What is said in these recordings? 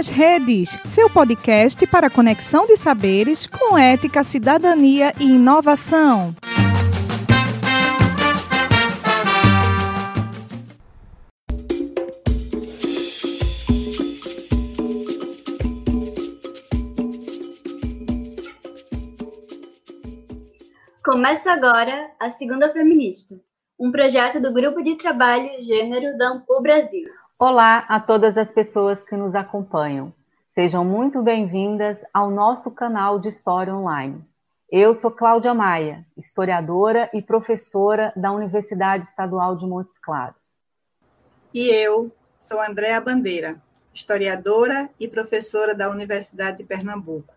nas Redes, seu podcast para conexão de saberes com ética, cidadania e inovação. Começa agora a Segunda Feminista, um projeto do Grupo de Trabalho Gênero da Ampul Brasil. Olá a todas as pessoas que nos acompanham. Sejam muito bem-vindas ao nosso canal de História Online. Eu sou Cláudia Maia, historiadora e professora da Universidade Estadual de Montes Claros. E eu sou Andréa Bandeira, historiadora e professora da Universidade de Pernambuco.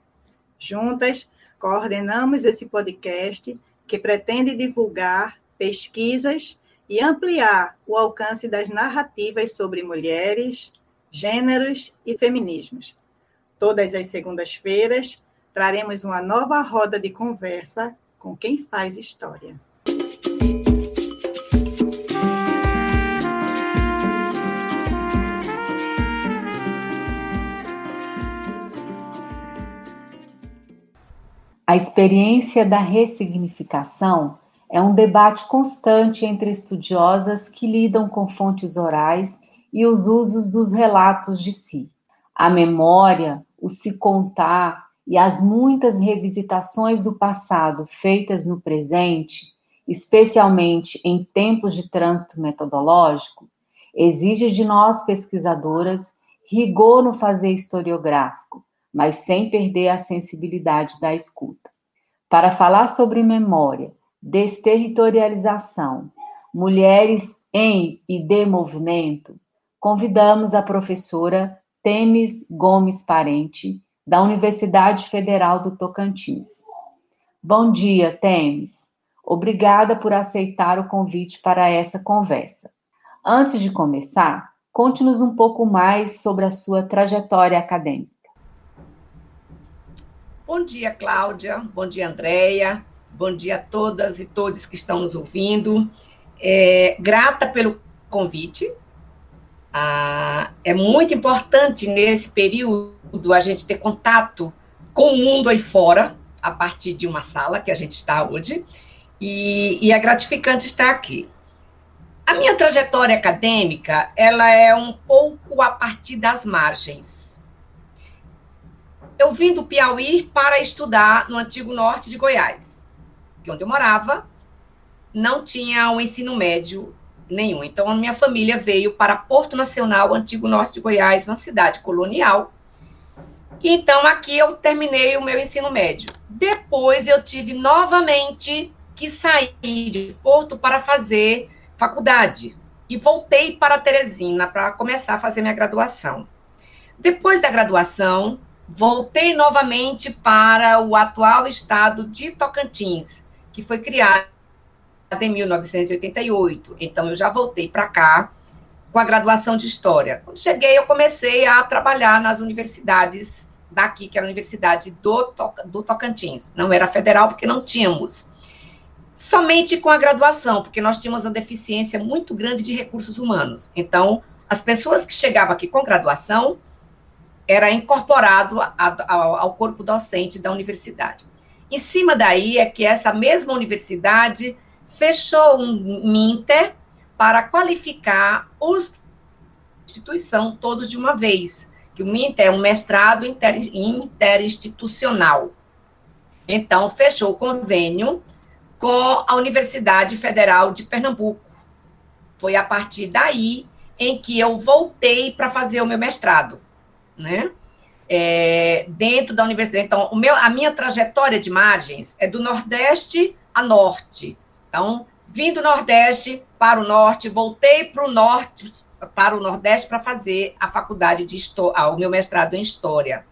Juntas, coordenamos esse podcast que pretende divulgar pesquisas e ampliar o alcance das narrativas sobre mulheres, gêneros e feminismos. Todas as segundas-feiras traremos uma nova roda de conversa com quem faz história. A experiência da ressignificação é um debate constante entre estudiosas que lidam com fontes orais e os usos dos relatos de si. A memória, o se contar e as muitas revisitações do passado feitas no presente, especialmente em tempos de trânsito metodológico, exige de nós pesquisadoras rigor no fazer historiográfico, mas sem perder a sensibilidade da escuta. Para falar sobre memória, Desterritorialização, Mulheres em e de Movimento, convidamos a professora Temes Gomes Parente, da Universidade Federal do Tocantins. Bom dia, Temes. Obrigada por aceitar o convite para essa conversa. Antes de começar, conte-nos um pouco mais sobre a sua trajetória acadêmica. Bom dia, Cláudia. Bom dia, Andréia. Bom dia a todas e todos que estão nos ouvindo. É, grata pelo convite. Ah, é muito importante nesse período a gente ter contato com o mundo aí fora, a partir de uma sala que a gente está hoje, e, e é gratificante estar aqui. A minha trajetória acadêmica, ela é um pouco a partir das margens. Eu vim do Piauí para estudar no antigo norte de Goiás que onde eu morava, não tinha o um ensino médio nenhum. Então, a minha família veio para Porto Nacional, antigo norte de Goiás, uma cidade colonial. Então, aqui eu terminei o meu ensino médio. Depois, eu tive novamente que sair de Porto para fazer faculdade. E voltei para Teresina para começar a fazer minha graduação. Depois da graduação, voltei novamente para o atual estado de Tocantins, que foi criada em 1988. Então, eu já voltei para cá com a graduação de História. Quando cheguei, eu comecei a trabalhar nas universidades daqui, que era a Universidade do, do Tocantins. Não era federal, porque não tínhamos. Somente com a graduação, porque nós tínhamos uma deficiência muito grande de recursos humanos. Então, as pessoas que chegavam aqui com graduação era incorporado ao, ao corpo docente da universidade. Em cima daí é que essa mesma universidade fechou um Minter para qualificar os instituição todos de uma vez, que o Minter é um mestrado inter, interinstitucional. Então, fechou o convênio com a Universidade Federal de Pernambuco. Foi a partir daí em que eu voltei para fazer o meu mestrado, né? É, dentro da universidade. Então, o meu, a minha trajetória de margens é do Nordeste a Norte. Então, vim do Nordeste para o Norte, voltei para o Norte, para o Nordeste para fazer a faculdade de História, o meu mestrado em História.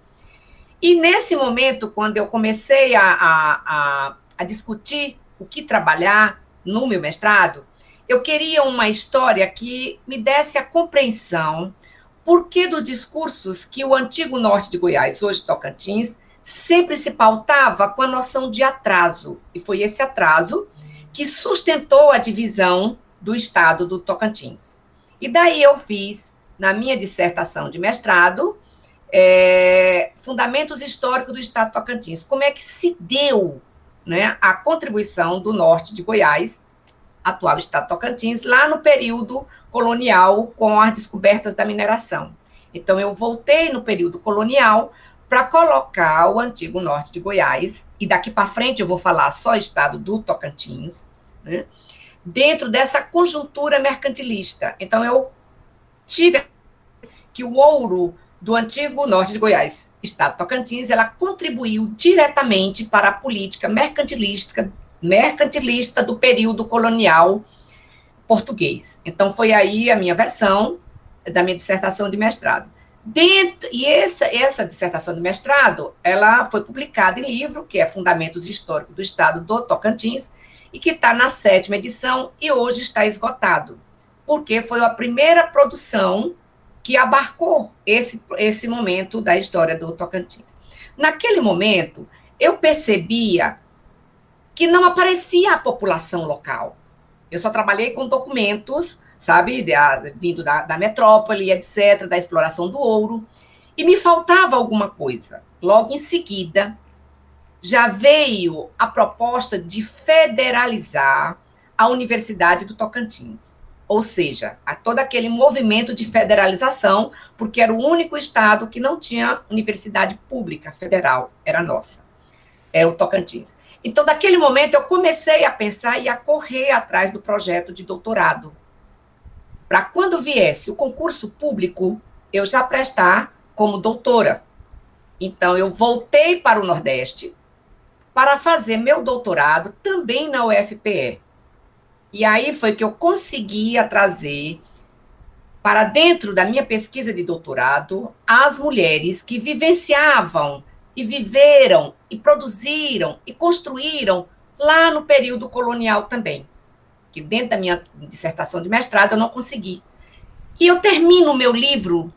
E nesse momento, quando eu comecei a, a, a, a discutir o que trabalhar no meu mestrado, eu queria uma história que me desse a compreensão por que dos discursos que o antigo norte de Goiás, hoje Tocantins, sempre se pautava com a noção de atraso. E foi esse atraso que sustentou a divisão do estado do Tocantins. E daí eu fiz, na minha dissertação de mestrado, é, Fundamentos Históricos do Estado de Tocantins. Como é que se deu né, a contribuição do norte de Goiás, atual Estado Tocantins, lá no período colonial, com as descobertas da mineração. Então, eu voltei no período colonial para colocar o antigo norte de Goiás, e daqui para frente eu vou falar só Estado do Tocantins, né, dentro dessa conjuntura mercantilista. Então, eu tive que o ouro do antigo norte de Goiás, Estado Tocantins, ela contribuiu diretamente para a política mercantilística, mercantilista do período colonial português. Então, foi aí a minha versão da minha dissertação de mestrado. Dentro, e essa, essa dissertação de mestrado, ela foi publicada em livro, que é Fundamentos Históricos do Estado do Tocantins, e que está na sétima edição e hoje está esgotado, porque foi a primeira produção que abarcou esse, esse momento da história do Tocantins. Naquele momento, eu percebia que não aparecia a população local. Eu só trabalhei com documentos, sabe, de, a, vindo da, da metrópole, etc., da exploração do ouro, e me faltava alguma coisa. Logo em seguida, já veio a proposta de federalizar a Universidade do Tocantins ou seja, a todo aquele movimento de federalização, porque era o único estado que não tinha universidade pública federal, era nossa, é o Tocantins. Então, daquele momento, eu comecei a pensar e a correr atrás do projeto de doutorado, para quando viesse o concurso público, eu já prestar como doutora. Então, eu voltei para o Nordeste para fazer meu doutorado também na UFPE. E aí foi que eu conseguia trazer para dentro da minha pesquisa de doutorado as mulheres que vivenciavam e viveram e produziram e construíram lá no período colonial também. Que dentro da minha dissertação de mestrado eu não consegui. E eu termino o meu livro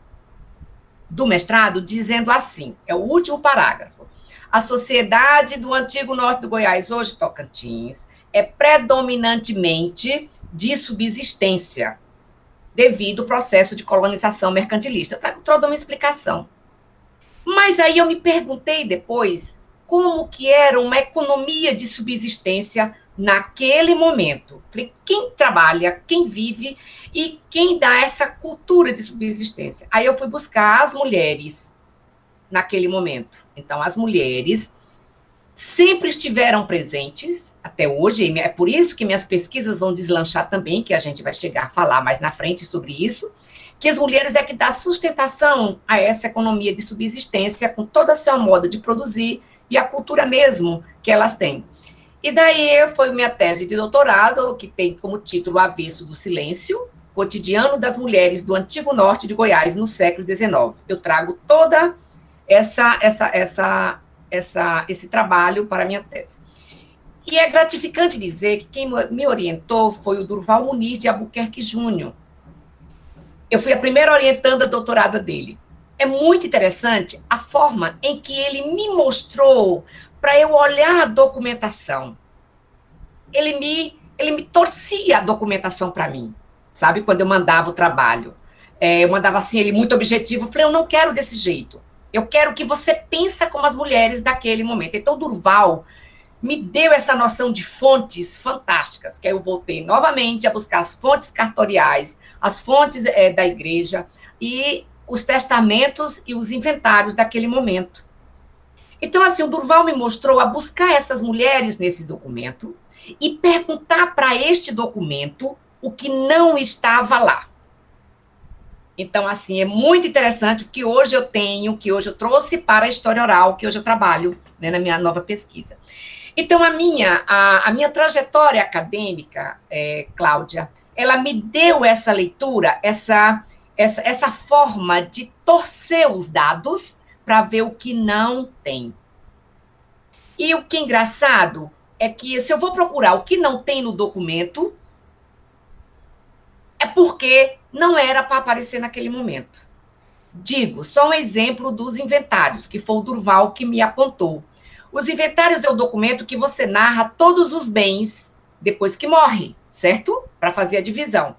do mestrado dizendo assim: é o último parágrafo. A sociedade do antigo norte do Goiás, hoje Tocantins, é predominantemente de subsistência, devido ao processo de colonização mercantilista. Eu trago toda uma explicação. Mas aí eu me perguntei depois como que era uma economia de subsistência naquele momento. Quem trabalha, quem vive e quem dá essa cultura de subsistência? Aí eu fui buscar as mulheres naquele momento. Então, as mulheres sempre estiveram presentes até hoje, é por isso que minhas pesquisas vão deslanchar também, que a gente vai chegar a falar mais na frente sobre isso, que as mulheres é que dá sustentação a essa economia de subsistência com toda a sua moda de produzir e a cultura mesmo que elas têm. E daí foi minha tese de doutorado, que tem como título Avesso do Silêncio, Cotidiano das Mulheres do Antigo Norte de Goiás no século XIX. Eu trago toda essa essa essa essa, esse trabalho para minha tese. E é gratificante dizer que quem me orientou foi o Durval Muniz de Albuquerque Júnior. Eu fui a primeira orientanda doutorada dele. É muito interessante a forma em que ele me mostrou para eu olhar a documentação. Ele me, ele me torcia a documentação para mim, sabe? Quando eu mandava o trabalho. É, eu mandava assim, ele muito objetivo. Eu falei, eu não quero desse jeito. Eu quero que você pense como as mulheres daquele momento. Então, Durval me deu essa noção de fontes fantásticas, que aí eu voltei novamente a buscar as fontes cartoriais, as fontes é, da igreja e os testamentos e os inventários daquele momento. Então, assim, o Durval me mostrou a buscar essas mulheres nesse documento e perguntar para este documento o que não estava lá. Então, assim, é muito interessante o que hoje eu tenho, que hoje eu trouxe para a história oral, que hoje eu trabalho né, na minha nova pesquisa. Então, a minha, a, a minha trajetória acadêmica, é, Cláudia, ela me deu essa leitura, essa, essa, essa forma de torcer os dados para ver o que não tem. E o que é engraçado é que se eu vou procurar o que não tem no documento, é porque não era para aparecer naquele momento. Digo, só um exemplo dos inventários, que foi o Durval que me apontou. Os inventários é o documento que você narra todos os bens depois que morre, certo? Para fazer a divisão.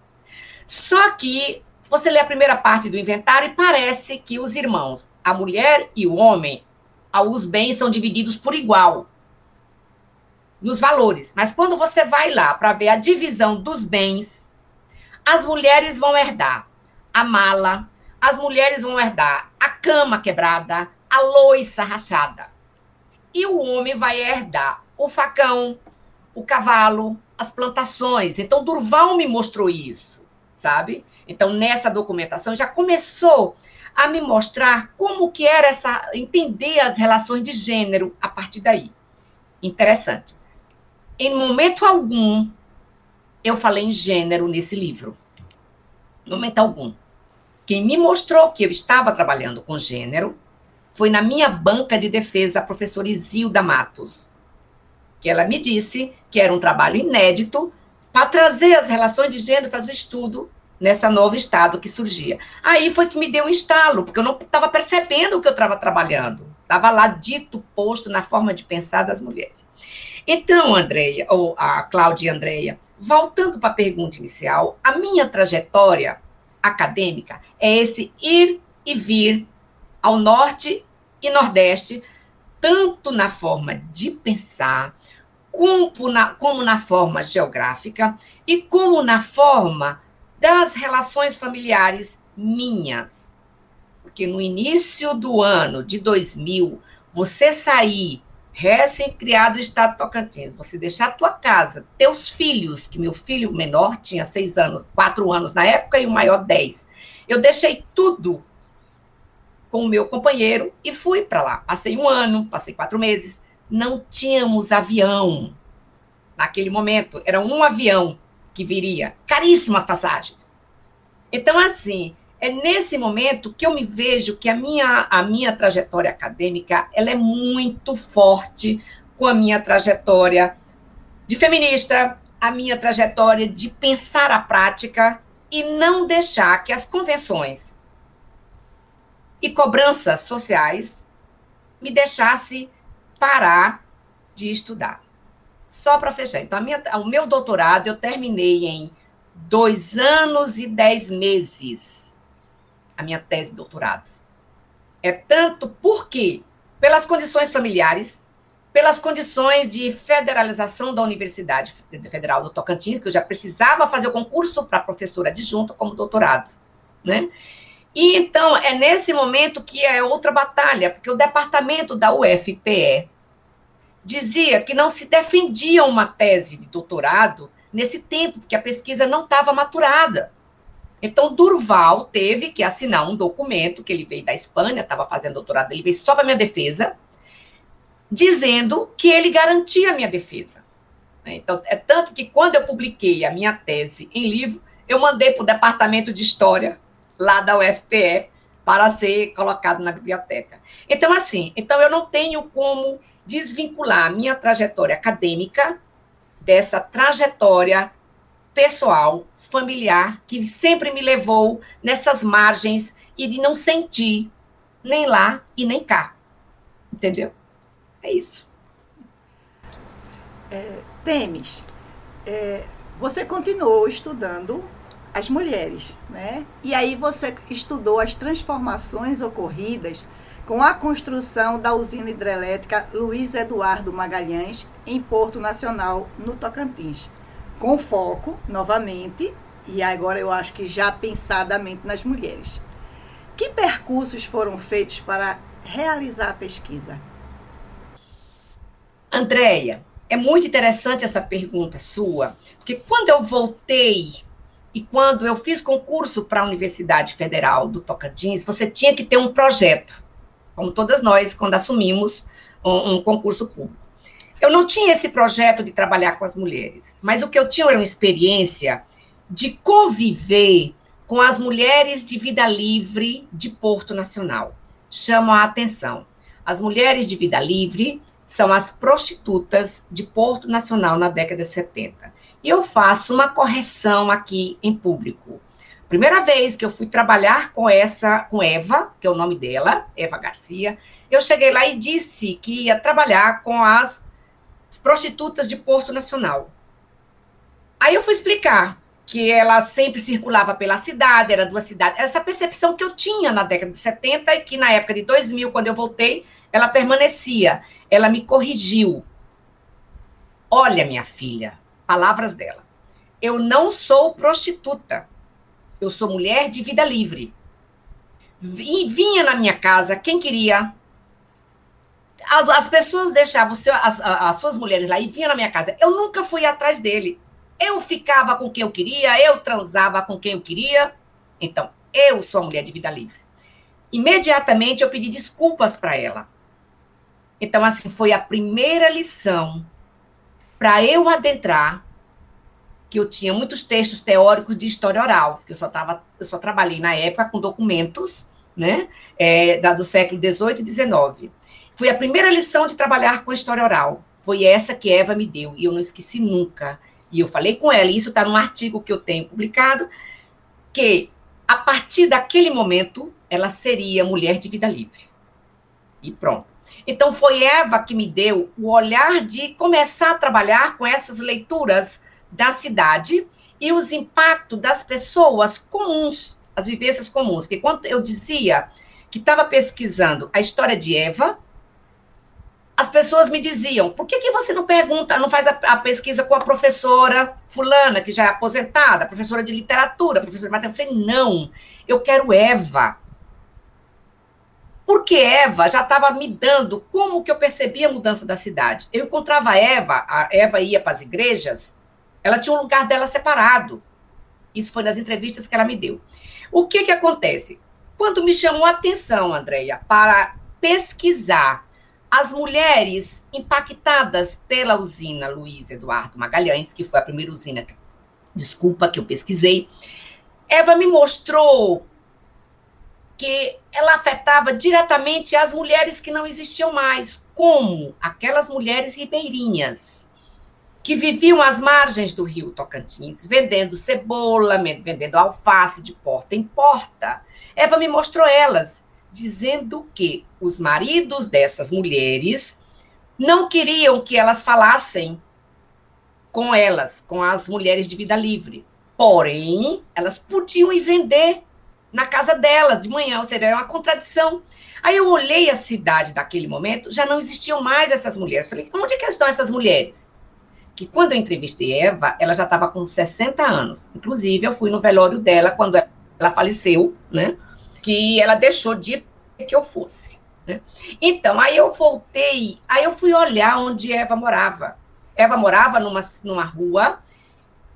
Só que você lê a primeira parte do inventário e parece que os irmãos, a mulher e o homem, os bens são divididos por igual nos valores. Mas quando você vai lá para ver a divisão dos bens, as mulheres vão herdar a mala, as mulheres vão herdar a cama quebrada, a loiça rachada. E o homem vai herdar o facão, o cavalo, as plantações. Então, Durval me mostrou isso, sabe? Então, nessa documentação já começou a me mostrar como que era essa entender as relações de gênero a partir daí. Interessante. Em momento algum eu falei em gênero nesse livro. Momento algum. Quem me mostrou que eu estava trabalhando com gênero foi na minha banca de defesa a professora Isilda Matos, que ela me disse que era um trabalho inédito para trazer as relações de gênero para o estudo nessa novo estado que surgia. Aí foi que me deu um estalo, porque eu não estava percebendo o que eu estava trabalhando. Estava lá dito, posto na forma de pensar das mulheres. Então, Andreia, ou a Cláudia e Andreia, voltando para a pergunta inicial, a minha trajetória acadêmica é esse ir e vir ao norte e nordeste, tanto na forma de pensar, como na, como na forma geográfica e como na forma das relações familiares minhas. Porque no início do ano de 2000, você sair recém-criado estado de Tocantins, você deixar a tua casa, teus filhos, que meu filho menor tinha seis anos, quatro anos na época e o maior dez. Eu deixei tudo com o meu companheiro e fui para lá. Passei um ano, passei quatro meses. Não tínhamos avião naquele momento. Era um avião que viria, caríssimas passagens. Então, assim, é nesse momento que eu me vejo que a minha, a minha trajetória acadêmica ela é muito forte com a minha trajetória de feminista, a minha trajetória de pensar a prática e não deixar que as convenções e cobranças sociais me deixasse parar de estudar. Só para fechar. Então, minha, o meu doutorado eu terminei em dois anos e dez meses, a minha tese de doutorado. É tanto porque, pelas condições familiares, pelas condições de federalização da Universidade Federal do Tocantins, que eu já precisava fazer o concurso para professora adjunta como doutorado, né? E então é nesse momento que é outra batalha, porque o departamento da UFPE dizia que não se defendia uma tese de doutorado nesse tempo, porque a pesquisa não estava maturada. Então, Durval teve que assinar um documento, que ele veio da Espanha, estava fazendo doutorado, ele veio só para minha defesa, dizendo que ele garantia a minha defesa. Então, é tanto que quando eu publiquei a minha tese em livro, eu mandei para o departamento de História, lá da UFPE, para ser colocado na biblioteca. Então, assim, então eu não tenho como desvincular minha trajetória acadêmica dessa trajetória pessoal, familiar, que sempre me levou nessas margens e de não sentir nem lá e nem cá. Entendeu? É isso. É, Temes, é, você continuou estudando as mulheres, né? E aí você estudou as transformações ocorridas com a construção da usina hidrelétrica Luiz Eduardo Magalhães em Porto Nacional, no Tocantins, com foco, novamente, e agora eu acho que já pensadamente nas mulheres. Que percursos foram feitos para realizar a pesquisa? Andréia, é muito interessante essa pergunta sua, porque quando eu voltei e quando eu fiz concurso para a Universidade Federal do Tocantins, você tinha que ter um projeto como todas nós, quando assumimos um, um concurso público. Eu não tinha esse projeto de trabalhar com as mulheres, mas o que eu tinha era uma experiência de conviver com as mulheres de vida livre de Porto Nacional. Chamo a atenção. As mulheres de vida livre são as prostitutas de Porto Nacional na década de 70. E eu faço uma correção aqui em público. Primeira vez que eu fui trabalhar com essa, com Eva, que é o nome dela, Eva Garcia, eu cheguei lá e disse que ia trabalhar com as prostitutas de Porto Nacional. Aí eu fui explicar que ela sempre circulava pela cidade, era duas cidades. Essa percepção que eu tinha na década de 70 e que na época de 2000, quando eu voltei, ela permanecia. Ela me corrigiu. Olha, minha filha, palavras dela. Eu não sou prostituta. Eu sou mulher de vida livre. Vinha na minha casa quem queria. As, as pessoas deixavam seu, as, as suas mulheres lá e vinha na minha casa. Eu nunca fui atrás dele. Eu ficava com quem eu queria, eu transava com quem eu queria. Então, eu sou a mulher de vida livre. Imediatamente eu pedi desculpas para ela. Então, assim, foi a primeira lição para eu adentrar, que eu tinha muitos textos teóricos de história oral, porque eu só, tava, eu só trabalhei na época com documentos, né, é, da, do século XVIII e XIX. Foi a primeira lição de trabalhar com história oral. Foi essa que Eva me deu, e eu não esqueci nunca. E eu falei com ela, e isso está num artigo que eu tenho publicado, que a partir daquele momento ela seria mulher de vida livre. E pronto. Então foi Eva que me deu o olhar de começar a trabalhar com essas leituras da cidade e os impactos das pessoas comuns, as vivências comuns. Que quando eu dizia que estava pesquisando a história de Eva, as pessoas me diziam: por que, que você não pergunta, não faz a, a, pesquisa com a professora fulana, que já é aposentada, professora de literatura, professora de matemática? Eu falei: não, eu quero Eva. Porque Eva já estava me dando como que eu percebia a mudança da cidade. Eu encontrava Eva, a Eva ia para as igrejas, ela tinha um lugar dela separado. Isso foi nas entrevistas que ela me deu. O que que acontece? Quando me chamou a atenção, Andréia, para pesquisar as mulheres impactadas pela usina Luiz Eduardo Magalhães, que foi a primeira usina, desculpa, que eu pesquisei, Eva me mostrou que ela afetava diretamente as mulheres que não existiam mais, como aquelas mulheres ribeirinhas, que viviam às margens do rio Tocantins, vendendo cebola, vendendo alface de porta em porta. Eva me mostrou elas, dizendo que os maridos dessas mulheres não queriam que elas falassem com elas, com as mulheres de vida livre. Porém, elas podiam ir vender na casa delas de manhã, ou seja, era uma contradição. Aí eu olhei a cidade daquele momento, já não existiam mais essas mulheres. Falei, onde é que estão essas mulheres? Que quando eu entrevistei Eva, ela já estava com 60 anos. Inclusive, eu fui no velório dela quando ela faleceu, né? Que ela deixou de que eu fosse. Né? Então, aí eu voltei, aí eu fui olhar onde Eva morava. Eva morava numa, numa rua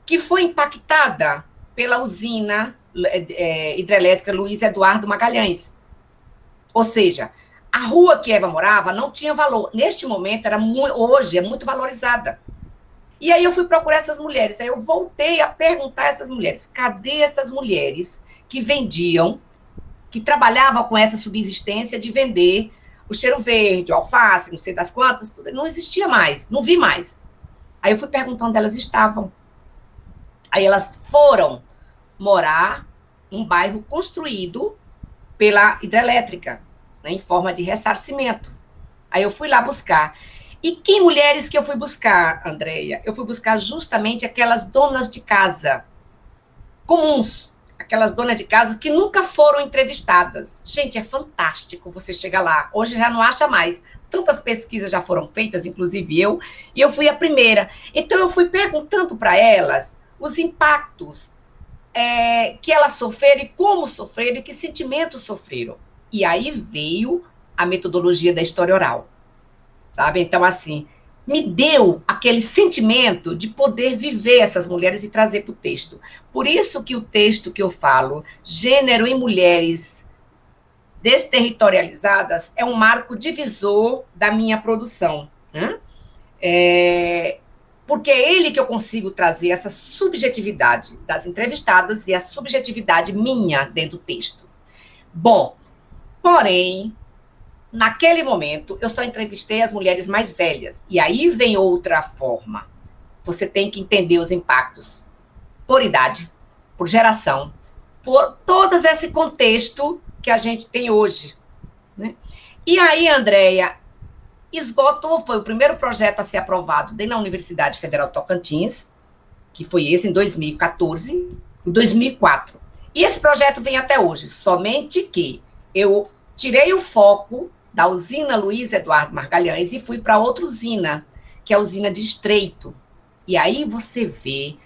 que foi impactada pela usina é, hidrelétrica Luiz Eduardo Magalhães. Ou seja, a rua que Eva morava não tinha valor. Neste momento, era hoje é muito valorizada. E aí eu fui procurar essas mulheres. Aí eu voltei a perguntar a essas mulheres: cadê essas mulheres que vendiam, que trabalhavam com essa subsistência de vender o cheiro verde, o alface, não sei das quantas, tudo, não existia mais, não vi mais. Aí eu fui perguntando onde elas estavam. Aí elas foram morar num bairro construído pela hidrelétrica, né, em forma de ressarcimento. Aí eu fui lá buscar. E que mulheres que eu fui buscar, Andréia? Eu fui buscar justamente aquelas donas de casa comuns, aquelas donas de casa que nunca foram entrevistadas. Gente, é fantástico você chegar lá. Hoje já não acha mais. Tantas pesquisas já foram feitas, inclusive eu, e eu fui a primeira. Então eu fui perguntando para elas os impactos é, que elas sofreram e como sofreram e que sentimentos sofreram. E aí veio a metodologia da história oral, sabe? Então, assim, me deu aquele sentimento de poder viver essas mulheres e trazer para o texto. Por isso que o texto que eu falo, Gênero em Mulheres Desterritorializadas, é um marco divisor da minha produção. Né? É, porque é ele que eu consigo trazer essa subjetividade das entrevistadas e a subjetividade minha dentro do texto. Bom, porém, naquele momento, eu só entrevistei as mulheres mais velhas. E aí vem outra forma. Você tem que entender os impactos por idade, por geração, por todo esse contexto que a gente tem hoje. Né? E aí, Andréia, esgotou, foi o primeiro projeto a ser aprovado dentro da Universidade Federal Tocantins, que foi esse em 2014, em 2004. E esse projeto vem até hoje, somente que eu tirei o foco da usina Luiz Eduardo Margalhães e fui para outra usina, que é a usina de Estreito. E aí você vê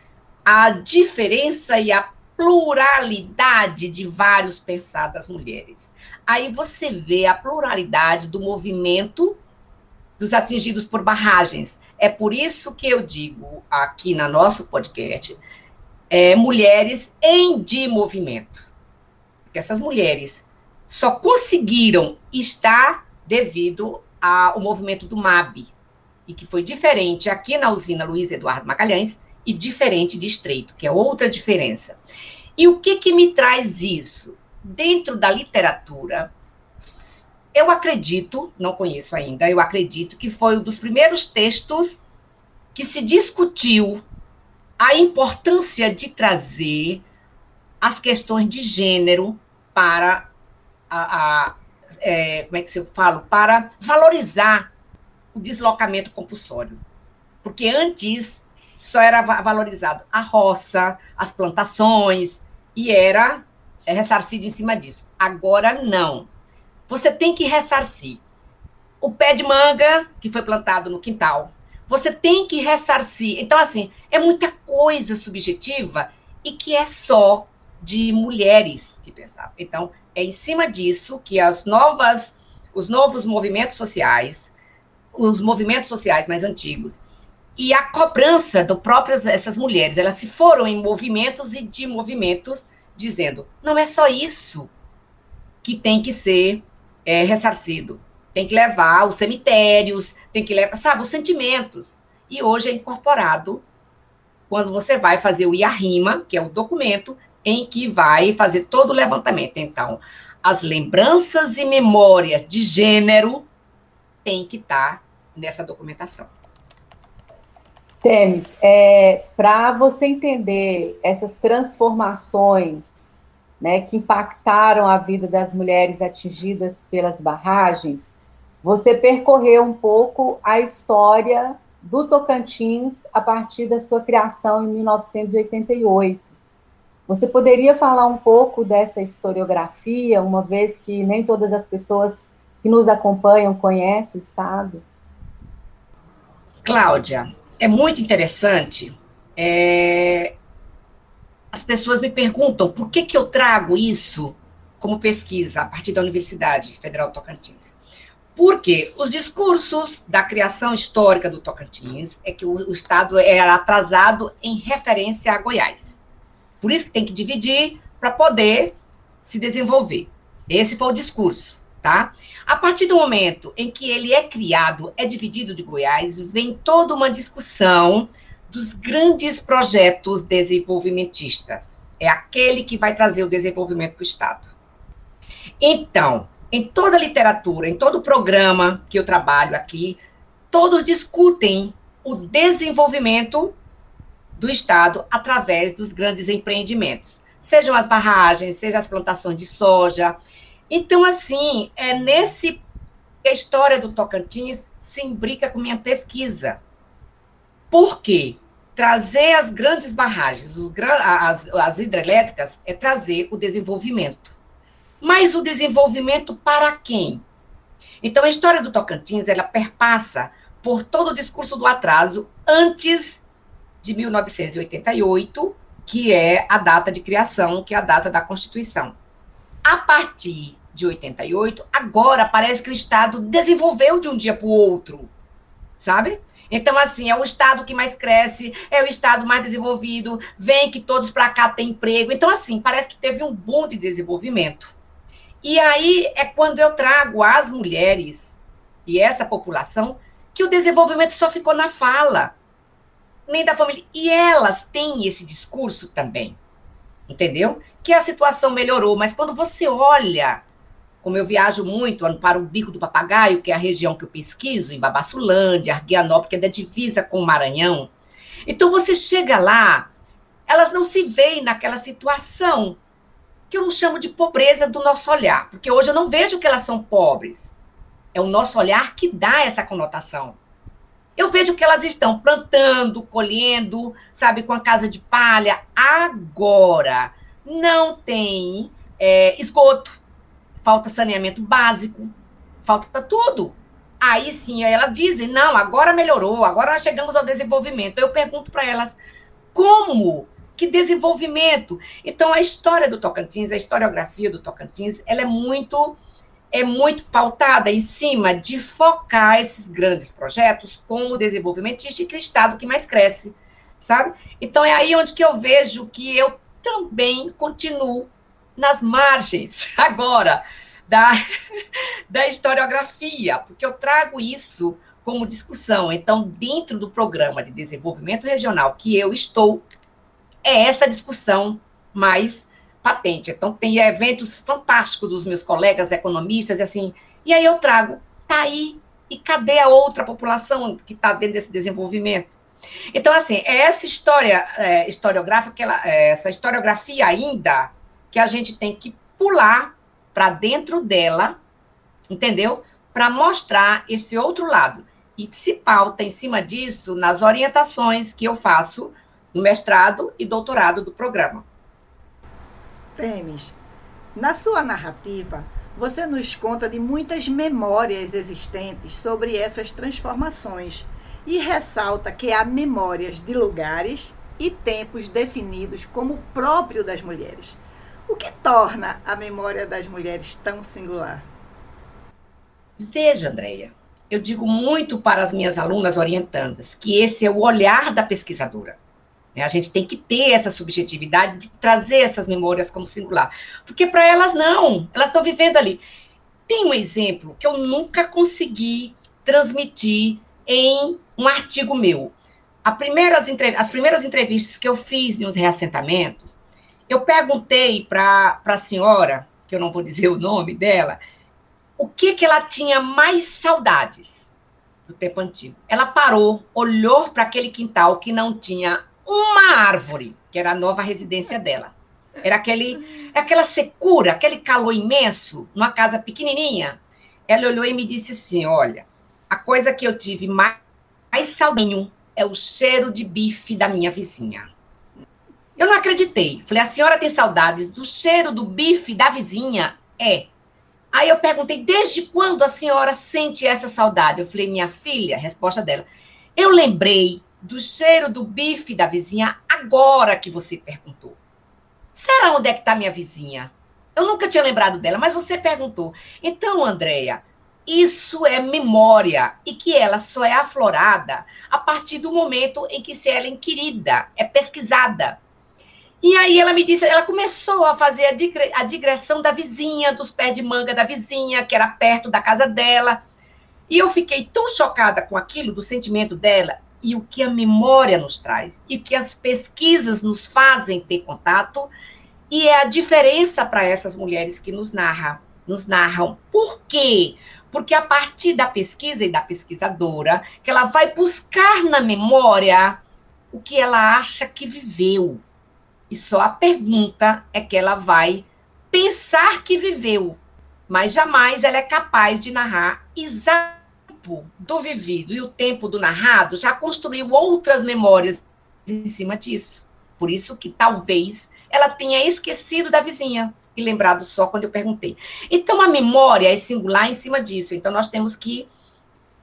a diferença e a pluralidade de vários pensar das mulheres. Aí você vê a pluralidade do movimento dos atingidos por barragens. É por isso que eu digo aqui no nosso podcast, é, mulheres em de movimento. Porque essas mulheres só conseguiram estar devido ao movimento do MAB, e que foi diferente aqui na usina Luiz Eduardo Magalhães e diferente de Estreito, que é outra diferença. E o que, que me traz isso? Dentro da literatura, eu acredito, não conheço ainda, eu acredito que foi um dos primeiros textos que se discutiu a importância de trazer as questões de gênero para a, a é, como é que eu falo, para valorizar o deslocamento compulsório. Porque antes só era valorizado a roça, as plantações, e era é, ressarcido em cima disso. Agora não. Você tem que ressarcir o pé de manga que foi plantado no quintal. Você tem que ressarcir. Então, assim, é muita coisa subjetiva e que é só de mulheres que pensavam. Então, é em cima disso que as novas, os novos movimentos sociais, os movimentos sociais mais antigos, e a cobrança do próprias essas mulheres, elas se foram em movimentos e de movimentos dizendo, não é só isso que tem que ser é, ressarcido. Tem que levar os cemitérios, tem que levar, sabe, os sentimentos. E hoje é incorporado quando você vai fazer o IARIMA, que é o documento em que vai fazer todo o levantamento. Então, as lembranças e memórias de gênero têm que estar nessa documentação. Temes, é, para você entender essas transformações né, que impactaram a vida das mulheres atingidas pelas barragens, você percorreu um pouco a história do Tocantins a partir da sua criação em 1988. Você poderia falar um pouco dessa historiografia, uma vez que nem todas as pessoas que nos acompanham conhecem o Estado? Cláudia, é muito interessante. É... As pessoas me perguntam por que, que eu trago isso como pesquisa a partir da Universidade Federal Tocantins. Porque os discursos da criação histórica do Tocantins é que o, o Estado era atrasado em referência a Goiás. Por isso que tem que dividir para poder se desenvolver. Esse foi o discurso, tá? A partir do momento em que ele é criado, é dividido de Goiás, vem toda uma discussão dos grandes projetos desenvolvimentistas. É aquele que vai trazer o desenvolvimento para o Estado. Então, em toda a literatura, em todo o programa que eu trabalho aqui, todos discutem o desenvolvimento do Estado através dos grandes empreendimentos, sejam as barragens, sejam as plantações de soja, então, assim, é nesse a história do Tocantins se imbrica com minha pesquisa. Por quê? Trazer as grandes barragens, os, as, as hidrelétricas, é trazer o desenvolvimento. Mas o desenvolvimento para quem? Então, a história do Tocantins, ela perpassa por todo o discurso do atraso antes de 1988, que é a data de criação, que é a data da Constituição. A partir de 88, agora parece que o Estado desenvolveu de um dia para o outro, sabe? Então, assim, é o Estado que mais cresce, é o Estado mais desenvolvido, vem que todos para cá têm emprego. Então, assim, parece que teve um boom de desenvolvimento. E aí é quando eu trago as mulheres e essa população que o desenvolvimento só ficou na fala, nem da família. E elas têm esse discurso também, entendeu? que a situação melhorou, mas quando você olha, como eu viajo muito para o Bico do Papagaio, que é a região que eu pesquiso, em Babassulândia, Arguianópolis, que é da divisa com o Maranhão, então você chega lá, elas não se veem naquela situação que eu não chamo de pobreza do nosso olhar, porque hoje eu não vejo que elas são pobres. É o nosso olhar que dá essa conotação. Eu vejo que elas estão plantando, colhendo, sabe, com a casa de palha. Agora, não tem é, esgoto, falta saneamento básico, falta tudo. Aí sim, elas dizem: não, agora melhorou, agora nós chegamos ao desenvolvimento. Eu pergunto para elas: como? Que desenvolvimento? Então, a história do Tocantins, a historiografia do Tocantins, ela é muito é muito pautada em cima de focar esses grandes projetos como desenvolvimentista que é o Estado que mais cresce, sabe? Então é aí onde que eu vejo que eu também continuo nas margens agora da, da historiografia, porque eu trago isso como discussão. Então, dentro do programa de desenvolvimento regional que eu estou, é essa discussão mais patente. Então, tem eventos fantásticos dos meus colegas economistas, e assim, e aí eu trago, tá aí, e cadê a outra população que está dentro desse desenvolvimento? Então, assim, é essa história é, historiográfica, ela, é, essa historiografia ainda, que a gente tem que pular para dentro dela, entendeu? Para mostrar esse outro lado. E se pauta em cima disso nas orientações que eu faço no mestrado e doutorado do programa. Temes, na sua narrativa, você nos conta de muitas memórias existentes sobre essas transformações e ressalta que há memórias de lugares e tempos definidos como próprio das mulheres. O que torna a memória das mulheres tão singular? Veja, Andreia, eu digo muito para as minhas alunas orientandas que esse é o olhar da pesquisadora. Né? A gente tem que ter essa subjetividade de trazer essas memórias como singular. Porque para elas, não. Elas estão vivendo ali. Tem um exemplo que eu nunca consegui transmitir em um artigo meu. As primeiras entrevistas que eu fiz nos reassentamentos, eu perguntei para a senhora, que eu não vou dizer o nome dela, o que, que ela tinha mais saudades do tempo antigo. Ela parou, olhou para aquele quintal que não tinha uma árvore, que era a nova residência dela. Era aquele, aquela secura, aquele calor imenso, numa casa pequenininha. Ela olhou e me disse assim: Olha, a coisa que eu tive mais, mais saudinho é o cheiro de bife da minha vizinha. Eu não acreditei. Falei: A senhora tem saudades do cheiro do bife da vizinha? É. Aí eu perguntei: Desde quando a senhora sente essa saudade? Eu falei: Minha filha, resposta dela. Eu lembrei do cheiro do bife da vizinha agora que você perguntou. Será onde é que está minha vizinha? Eu nunca tinha lembrado dela, mas você perguntou. Então, Andréia, isso é memória e que ela só é aflorada a partir do momento em que se ela é inquirida, é pesquisada. E aí ela me disse, ela começou a fazer a digressão da vizinha, dos pés de manga da vizinha, que era perto da casa dela. E eu fiquei tão chocada com aquilo, do sentimento dela, e o que a memória nos traz, e o que as pesquisas nos fazem ter contato, e é a diferença para essas mulheres que nos narram, nos narram. Por quê? Porque a partir da pesquisa e da pesquisadora, que ela vai buscar na memória o que ela acha que viveu. E só a pergunta é que ela vai pensar que viveu, mas jamais ela é capaz de narrar tempo do vivido e o tempo do narrado já construiu outras memórias em cima disso. Por isso que talvez ela tenha esquecido da vizinha e lembrado só quando eu perguntei. Então a memória é singular em cima disso. Então nós temos que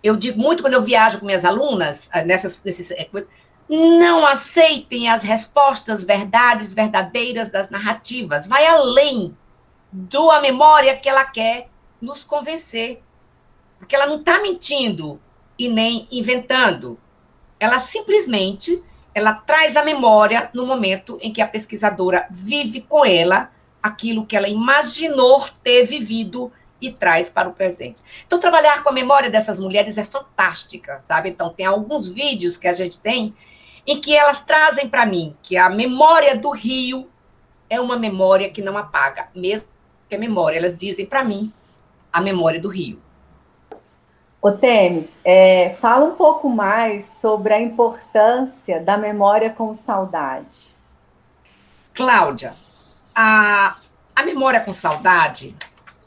eu digo muito quando eu viajo com minhas alunas ah, nessas, nessas eh, coisas, não aceitem as respostas verdades verdadeiras das narrativas. Vai além do a memória que ela quer nos convencer. Porque ela não está mentindo e nem inventando. Ela simplesmente ela traz a memória no momento em que a pesquisadora vive com ela aquilo que ela imaginou ter vivido e traz para o presente. Então, trabalhar com a memória dessas mulheres é fantástica, sabe? Então, tem alguns vídeos que a gente tem em que elas trazem para mim que a memória do Rio é uma memória que não apaga, mesmo que a memória, elas dizem para mim, a memória do Rio. O Temes, é, fala um pouco mais sobre a importância da memória com saudade. Cláudia, a, a memória com saudade,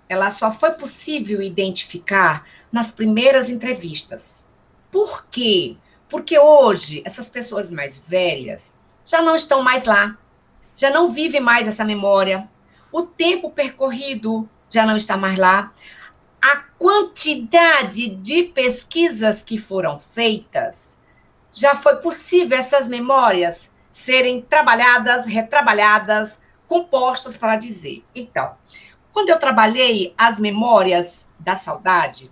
ela só foi possível identificar nas primeiras entrevistas. Por quê? Porque hoje essas pessoas mais velhas já não estão mais lá, já não vivem mais essa memória. O tempo percorrido já não está mais lá. A quantidade de pesquisas que foram feitas, já foi possível essas memórias serem trabalhadas, retrabalhadas, compostas para dizer. Então, quando eu trabalhei as memórias da saudade,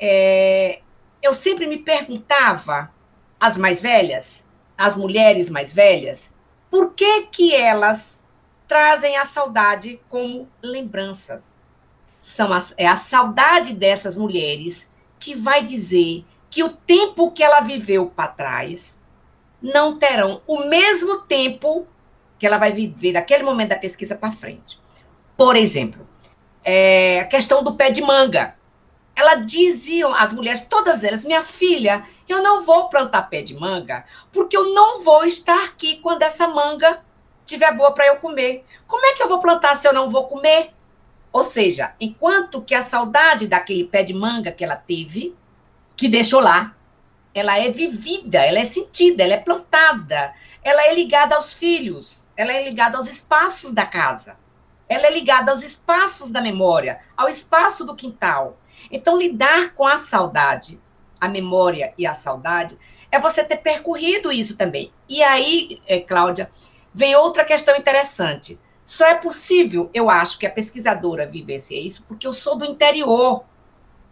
é, eu sempre me perguntava, as mais velhas, as mulheres mais velhas, por que que elas trazem a saudade como lembranças? São as, é a saudade dessas mulheres que vai dizer que o tempo que ela viveu para trás não terão o mesmo tempo que ela vai viver daquele momento da pesquisa para frente. Por exemplo, é, a questão do pé de manga. Ela diziam, as mulheres, todas elas, minha filha, eu não vou plantar pé de manga, porque eu não vou estar aqui quando essa manga tiver boa para eu comer. Como é que eu vou plantar se eu não vou comer? Ou seja, enquanto que a saudade daquele pé de manga que ela teve, que deixou lá, ela é vivida, ela é sentida, ela é plantada, ela é ligada aos filhos, ela é ligada aos espaços da casa, ela é ligada aos espaços da memória, ao espaço do quintal. Então, lidar com a saudade, a memória e a saudade, é você ter percorrido isso também. E aí, é, Cláudia, vem outra questão interessante. Só é possível, eu acho, que a pesquisadora vivesse isso, porque eu sou do interior.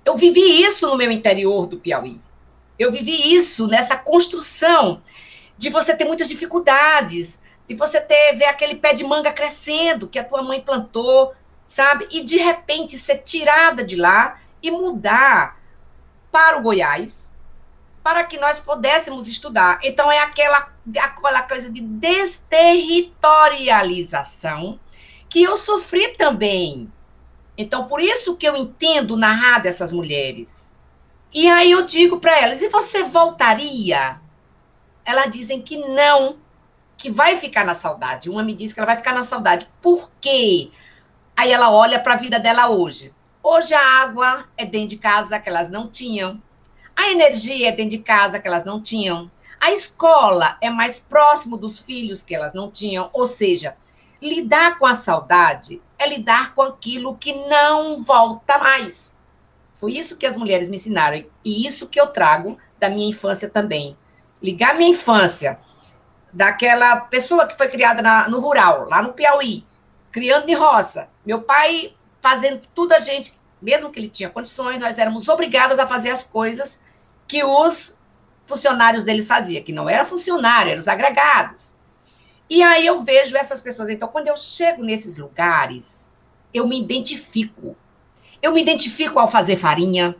Eu vivi isso no meu interior do Piauí. Eu vivi isso nessa construção de você ter muitas dificuldades, de você ter ver aquele pé de manga crescendo que a tua mãe plantou, sabe? E de repente ser tirada de lá e mudar para o Goiás, para que nós pudéssemos estudar. Então é aquela aquela coisa de desterritorialização que eu sofri também. Então por isso que eu entendo narrar dessas mulheres e aí eu digo para elas: e você voltaria? Elas dizem que não, que vai ficar na saudade. Uma me diz que ela vai ficar na saudade. Por quê? Aí ela olha para a vida dela hoje. Hoje a água é dentro de casa que elas não tinham. A energia é dentro de casa que elas não tinham. A escola é mais próximo dos filhos que elas não tinham. Ou seja, lidar com a saudade é lidar com aquilo que não volta mais. Foi isso que as mulheres me ensinaram e isso que eu trago da minha infância também. Ligar minha infância daquela pessoa que foi criada na, no rural, lá no Piauí, criando em roça. Meu pai fazendo tudo a gente, mesmo que ele tinha condições, nós éramos obrigadas a fazer as coisas que os funcionários deles faziam, que não era funcionário, eram os agregados. E aí eu vejo essas pessoas. Então, quando eu chego nesses lugares, eu me identifico. Eu me identifico ao fazer farinha,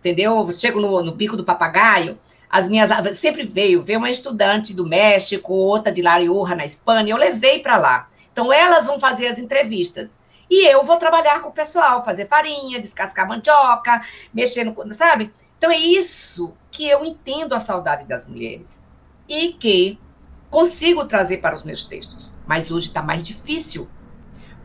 entendeu? chego no, no bico do papagaio, as minhas sempre veio, veio uma estudante do México, outra de Lariurra na Espanha, eu levei para lá. Então elas vão fazer as entrevistas. E eu vou trabalhar com o pessoal, fazer farinha, descascar mandioca, mexer no, sabe? Então é isso que eu entendo a saudade das mulheres e que consigo trazer para os meus textos. Mas hoje está mais difícil,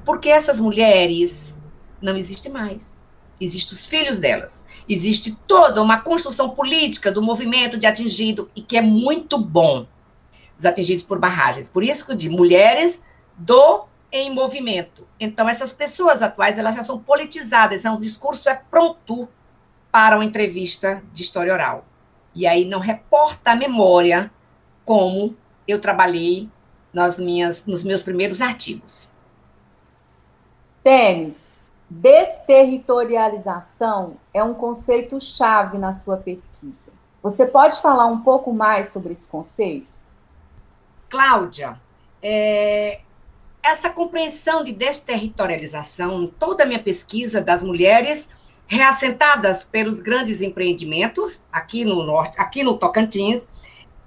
porque essas mulheres não existe mais. Existem os filhos delas. Existe toda uma construção política do movimento de atingido, e que é muito bom, os atingidos por barragens. Por isso que eu digo, mulheres do em movimento. Então, essas pessoas atuais, elas já são politizadas, então, o discurso é pronto para uma entrevista de história oral. E aí não reporta a memória como eu trabalhei nas minhas, nos meus primeiros artigos. Temes, Desterritorialização é um conceito chave na sua pesquisa. Você pode falar um pouco mais sobre esse conceito? Cláudia, é, essa compreensão de desterritorialização, toda a minha pesquisa das mulheres reassentadas pelos grandes empreendimentos aqui no norte, aqui no Tocantins,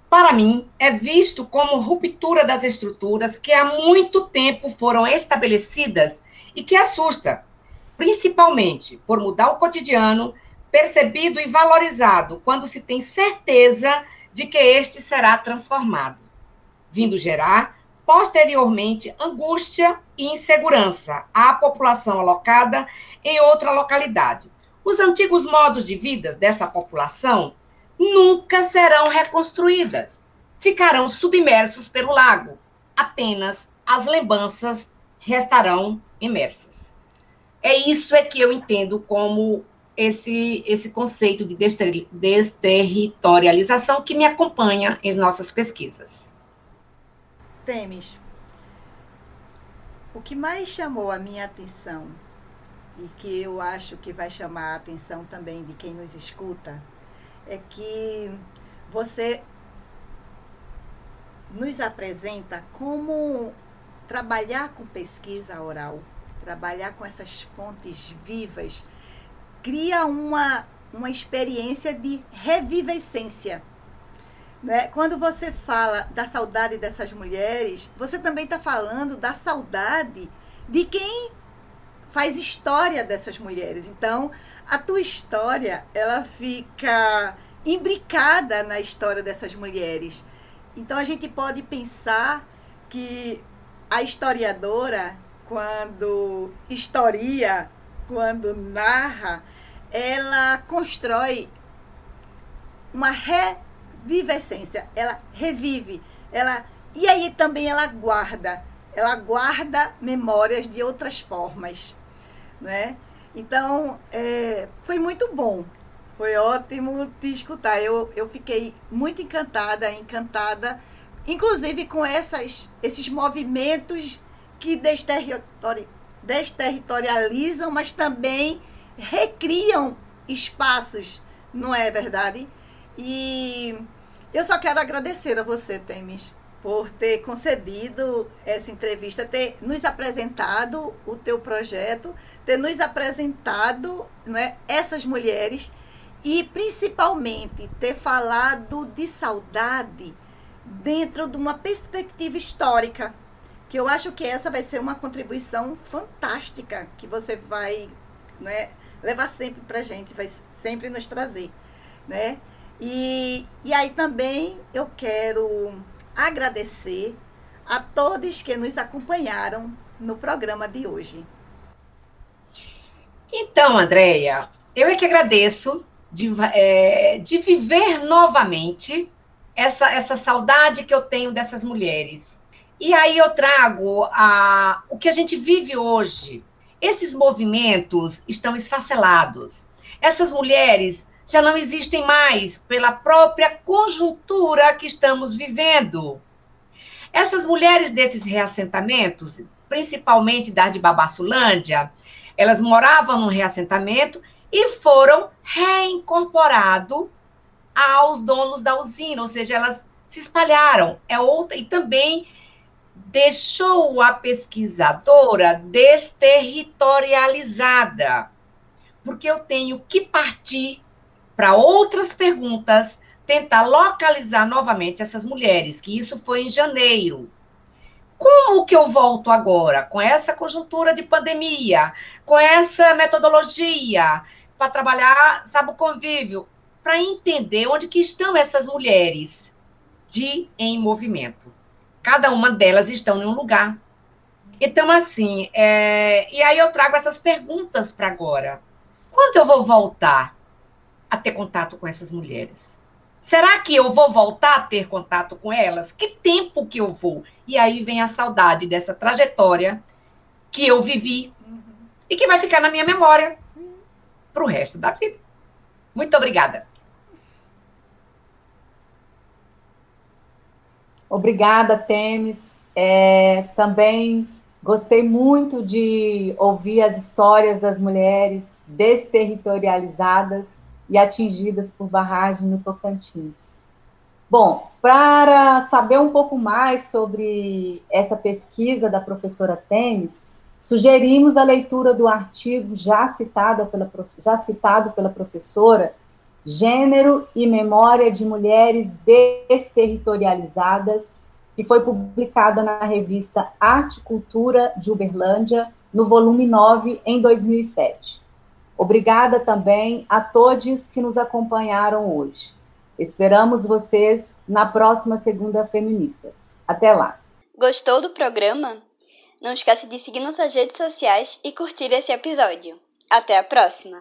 para mim é visto como ruptura das estruturas que há muito tempo foram estabelecidas e que assusta, principalmente por mudar o cotidiano, percebido e valorizado quando se tem certeza de que este será transformado, vindo gerar, posteriormente, angústia e insegurança à população alocada em outra localidade. Os antigos modos de vida dessa população nunca serão reconstruídas. Ficarão submersos pelo lago. Apenas as lembranças restarão imersas. É isso é que eu entendo como esse, esse conceito de desterritorialização que me acompanha em nossas pesquisas. Temes, o que mais chamou a minha atenção e que eu acho que vai chamar a atenção também de quem nos escuta é que você nos apresenta como trabalhar com pesquisa oral, trabalhar com essas fontes vivas, cria uma, uma experiência de revivescência. Né? Quando você fala da saudade dessas mulheres, você também está falando da saudade de quem faz história dessas mulheres. Então, a tua história, ela fica imbricada na história dessas mulheres. Então, a gente pode pensar que a historiadora, quando historia, quando narra, ela constrói uma revivescência, ela revive, ela e aí também ela guarda, ela guarda memórias de outras formas né? Então, é, foi muito bom. Foi ótimo te escutar. Eu, eu fiquei muito encantada, encantada, inclusive com essas, esses movimentos que desterritori, desterritorializam, mas também recriam espaços, não é verdade? E eu só quero agradecer a você, Temis, por ter concedido essa entrevista, ter nos apresentado o teu projeto ter nos apresentado né, essas mulheres e principalmente ter falado de saudade dentro de uma perspectiva histórica, que eu acho que essa vai ser uma contribuição fantástica que você vai né, levar sempre para a gente, vai sempre nos trazer. Né? E, e aí também eu quero agradecer a todos que nos acompanharam no programa de hoje. Então, Andréia, eu é que agradeço de, é, de viver novamente essa, essa saudade que eu tenho dessas mulheres. E aí eu trago a, o que a gente vive hoje. Esses movimentos estão esfacelados. Essas mulheres já não existem mais pela própria conjuntura que estamos vivendo. Essas mulheres desses reassentamentos, principalmente da de Babassulândia, elas moravam num reassentamento e foram reincorporados aos donos da usina, ou seja, elas se espalharam. É outra e também deixou a pesquisadora desterritorializada, porque eu tenho que partir para outras perguntas, tentar localizar novamente essas mulheres, que isso foi em janeiro. Como que eu volto agora com essa conjuntura de pandemia, com essa metodologia para trabalhar, sabe, o convívio, para entender onde que estão essas mulheres de em movimento. Cada uma delas estão em um lugar. Então, assim, é... e aí eu trago essas perguntas para agora. Quando eu vou voltar a ter contato com essas mulheres? Será que eu vou voltar a ter contato com elas? Que tempo que eu vou? E aí vem a saudade dessa trajetória que eu vivi uhum. e que vai ficar na minha memória para o resto da vida. Muito obrigada. Obrigada, Temes. É, também gostei muito de ouvir as histórias das mulheres desterritorializadas e atingidas por barragem no Tocantins. Bom, para saber um pouco mais sobre essa pesquisa da professora Temes, sugerimos a leitura do artigo já, citada pela, já citado pela professora, Gênero e Memória de Mulheres Desterritorializadas, que foi publicada na revista Arte e Cultura de Uberlândia, no volume 9, em 2007. Obrigada também a todos que nos acompanharam hoje. Esperamos vocês na próxima Segunda Feministas. Até lá. Gostou do programa? Não esqueça de seguir nossas redes sociais e curtir esse episódio. Até a próxima!